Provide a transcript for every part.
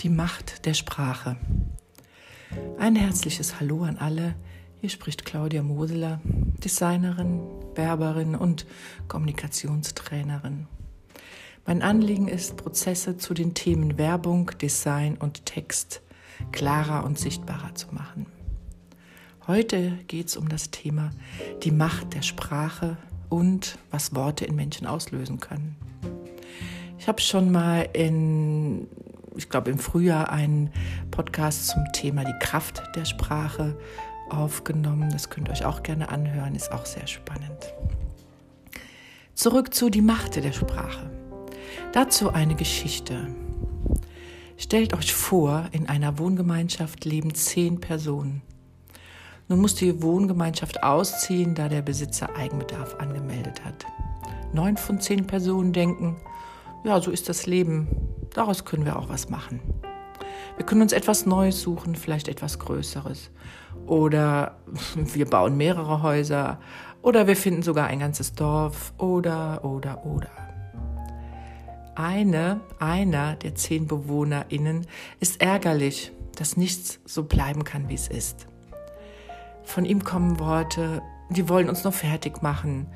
Die Macht der Sprache. Ein herzliches Hallo an alle. Hier spricht Claudia Moseler, Designerin, Werberin und Kommunikationstrainerin. Mein Anliegen ist, Prozesse zu den Themen Werbung, Design und Text klarer und sichtbarer zu machen. Heute geht es um das Thema die Macht der Sprache und was Worte in Menschen auslösen können. Ich habe schon mal in ich glaube, im Frühjahr einen Podcast zum Thema die Kraft der Sprache aufgenommen. Das könnt ihr euch auch gerne anhören, ist auch sehr spannend. Zurück zu die Macht der Sprache. Dazu eine Geschichte. Stellt euch vor, in einer Wohngemeinschaft leben zehn Personen. Nun muss die Wohngemeinschaft ausziehen, da der Besitzer Eigenbedarf angemeldet hat. Neun von zehn Personen denken, ja, so ist das Leben. Daraus können wir auch was machen. Wir können uns etwas Neues suchen, vielleicht etwas Größeres. Oder wir bauen mehrere Häuser. Oder wir finden sogar ein ganzes Dorf. Oder, oder, oder. Eine, einer der zehn BewohnerInnen ist ärgerlich, dass nichts so bleiben kann, wie es ist. Von ihm kommen Worte, die wollen uns noch fertig machen.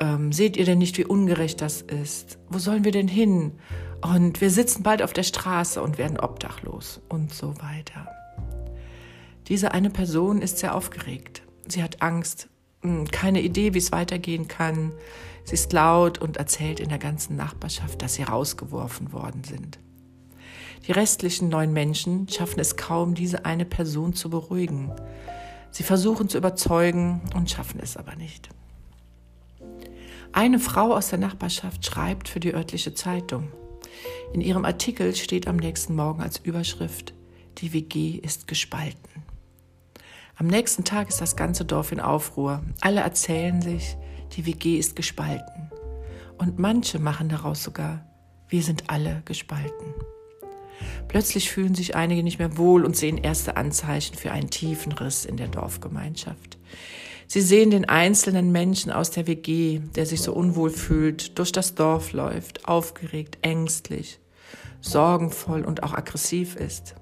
Ähm, seht ihr denn nicht, wie ungerecht das ist? Wo sollen wir denn hin? Und wir sitzen bald auf der Straße und werden obdachlos und so weiter. Diese eine Person ist sehr aufgeregt. Sie hat Angst, hm, keine Idee, wie es weitergehen kann. Sie ist laut und erzählt in der ganzen Nachbarschaft, dass sie rausgeworfen worden sind. Die restlichen neun Menschen schaffen es kaum, diese eine Person zu beruhigen. Sie versuchen zu überzeugen und schaffen es aber nicht. Eine Frau aus der Nachbarschaft schreibt für die örtliche Zeitung. In ihrem Artikel steht am nächsten Morgen als Überschrift, die WG ist gespalten. Am nächsten Tag ist das ganze Dorf in Aufruhr. Alle erzählen sich, die WG ist gespalten. Und manche machen daraus sogar, wir sind alle gespalten. Plötzlich fühlen sich einige nicht mehr wohl und sehen erste Anzeichen für einen tiefen Riss in der Dorfgemeinschaft. Sie sehen den einzelnen Menschen aus der WG, der sich so unwohl fühlt, durch das Dorf läuft, aufgeregt, ängstlich, sorgenvoll und auch aggressiv ist.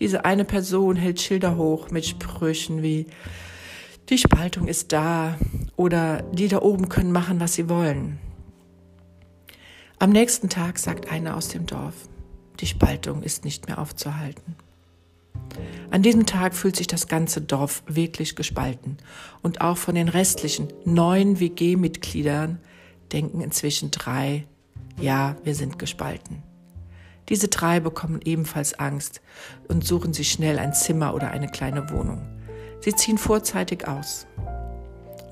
Diese eine Person hält Schilder hoch mit Sprüchen wie die Spaltung ist da oder die da oben können machen, was sie wollen. Am nächsten Tag sagt einer aus dem Dorf, die Spaltung ist nicht mehr aufzuhalten. An diesem Tag fühlt sich das ganze Dorf wirklich gespalten. Und auch von den restlichen neun WG-Mitgliedern denken inzwischen drei, ja, wir sind gespalten. Diese drei bekommen ebenfalls Angst und suchen sich schnell ein Zimmer oder eine kleine Wohnung. Sie ziehen vorzeitig aus.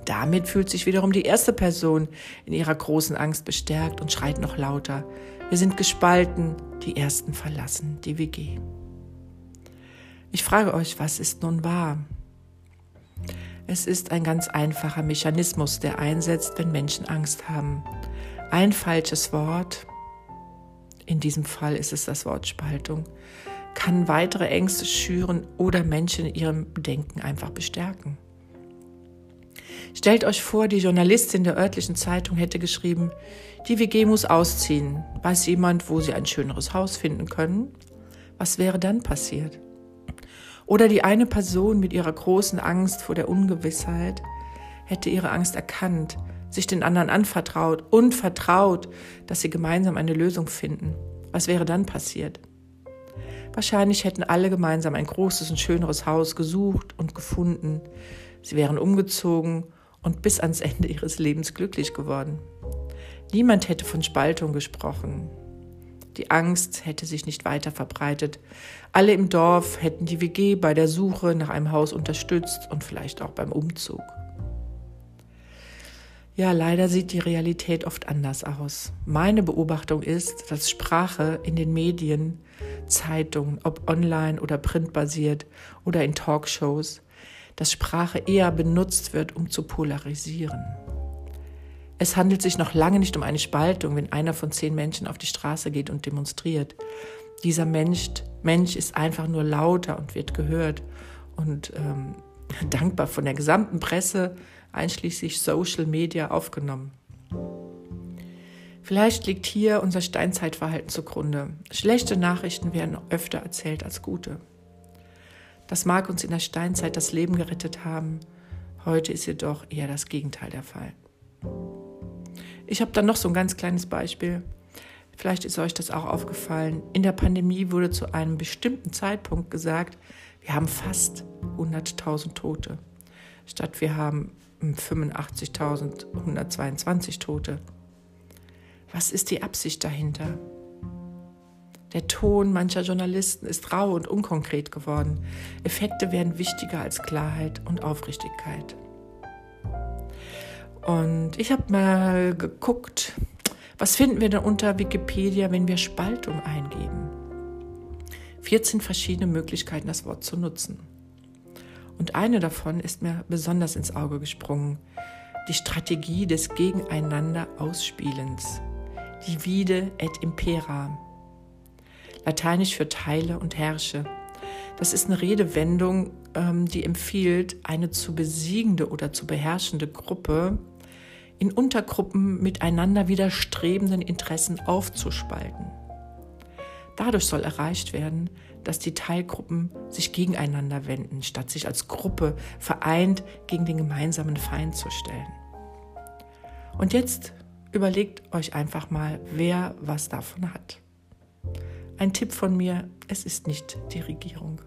Damit fühlt sich wiederum die erste Person in ihrer großen Angst bestärkt und schreit noch lauter. Wir sind gespalten, die ersten verlassen die WG. Ich frage euch, was ist nun wahr? Es ist ein ganz einfacher Mechanismus, der einsetzt, wenn Menschen Angst haben. Ein falsches Wort, in diesem Fall ist es das Wort Spaltung, kann weitere Ängste schüren oder Menschen in ihrem Denken einfach bestärken. Stellt euch vor, die Journalistin der örtlichen Zeitung hätte geschrieben, die WG muss ausziehen. Weiß jemand, wo sie ein schöneres Haus finden können? Was wäre dann passiert? Oder die eine Person mit ihrer großen Angst vor der Ungewissheit hätte ihre Angst erkannt, sich den anderen anvertraut und vertraut, dass sie gemeinsam eine Lösung finden. Was wäre dann passiert? Wahrscheinlich hätten alle gemeinsam ein großes und schöneres Haus gesucht und gefunden. Sie wären umgezogen und bis ans Ende ihres Lebens glücklich geworden. Niemand hätte von Spaltung gesprochen. Die Angst hätte sich nicht weiter verbreitet. Alle im Dorf hätten die WG bei der Suche nach einem Haus unterstützt und vielleicht auch beim Umzug. Ja, leider sieht die Realität oft anders aus. Meine Beobachtung ist, dass Sprache in den Medien, Zeitungen, ob online oder printbasiert oder in Talkshows, dass Sprache eher benutzt wird, um zu polarisieren. Es handelt sich noch lange nicht um eine Spaltung, wenn einer von zehn Menschen auf die Straße geht und demonstriert. Dieser Mensch, Mensch ist einfach nur lauter und wird gehört und ähm, dankbar von der gesamten Presse, einschließlich Social Media, aufgenommen. Vielleicht liegt hier unser Steinzeitverhalten zugrunde. Schlechte Nachrichten werden öfter erzählt als gute. Das mag uns in der Steinzeit das Leben gerettet haben. Heute ist jedoch eher das Gegenteil der Fall. Ich habe dann noch so ein ganz kleines Beispiel. Vielleicht ist euch das auch aufgefallen. In der Pandemie wurde zu einem bestimmten Zeitpunkt gesagt, wir haben fast 100.000 Tote, statt wir haben 85.122 Tote. Was ist die Absicht dahinter? Der Ton mancher Journalisten ist rau und unkonkret geworden. Effekte werden wichtiger als Klarheit und Aufrichtigkeit. Und ich habe mal geguckt, was finden wir denn unter Wikipedia, wenn wir Spaltung eingeben? 14 verschiedene Möglichkeiten, das Wort zu nutzen. Und eine davon ist mir besonders ins Auge gesprungen. Die Strategie des Gegeneinander-Ausspielens divide et impera. Lateinisch für teile und herrsche. Das ist eine Redewendung, ähm, die empfiehlt, eine zu besiegende oder zu beherrschende Gruppe in Untergruppen miteinander widerstrebenden Interessen aufzuspalten. Dadurch soll erreicht werden, dass die Teilgruppen sich gegeneinander wenden, statt sich als Gruppe vereint gegen den gemeinsamen Feind zu stellen. Und jetzt Überlegt euch einfach mal, wer was davon hat. Ein Tipp von mir, es ist nicht die Regierung.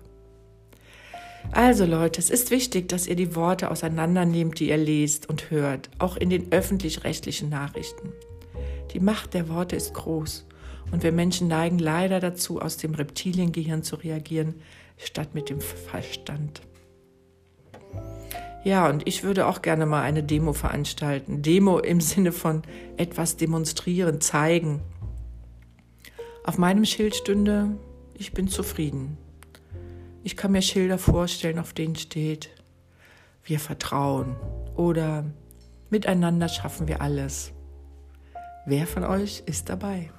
Also Leute, es ist wichtig, dass ihr die Worte auseinandernehmt, die ihr lest und hört, auch in den öffentlich-rechtlichen Nachrichten. Die Macht der Worte ist groß und wir Menschen neigen leider dazu, aus dem Reptiliengehirn zu reagieren, statt mit dem Verstand. Ja, und ich würde auch gerne mal eine Demo veranstalten. Demo im Sinne von etwas demonstrieren, zeigen. Auf meinem Schild stünde, ich bin zufrieden. Ich kann mir Schilder vorstellen, auf denen steht, wir vertrauen oder miteinander schaffen wir alles. Wer von euch ist dabei?